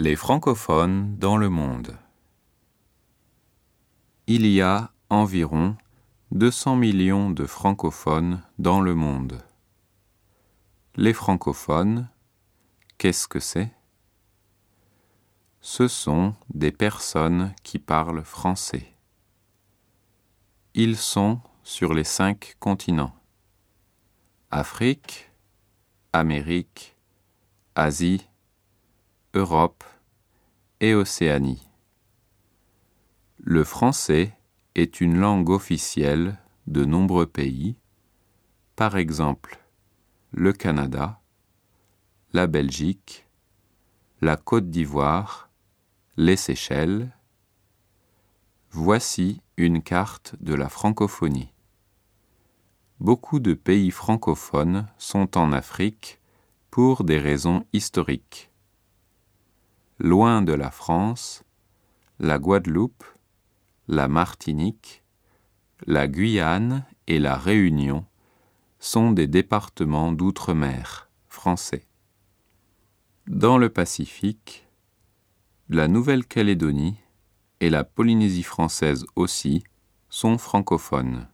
Les francophones dans le monde. Il y a environ 200 millions de francophones dans le monde. Les francophones, qu'est-ce que c'est? Ce sont des personnes qui parlent français. Ils sont sur les cinq continents. Afrique, Amérique, Asie, Europe et Océanie. Le français est une langue officielle de nombreux pays, par exemple le Canada, la Belgique, la Côte d'Ivoire, les Seychelles. Voici une carte de la francophonie. Beaucoup de pays francophones sont en Afrique pour des raisons historiques. Loin de la France, la Guadeloupe, la Martinique, la Guyane et la Réunion sont des départements d'outre-mer français. Dans le Pacifique, la Nouvelle-Calédonie et la Polynésie française aussi sont francophones.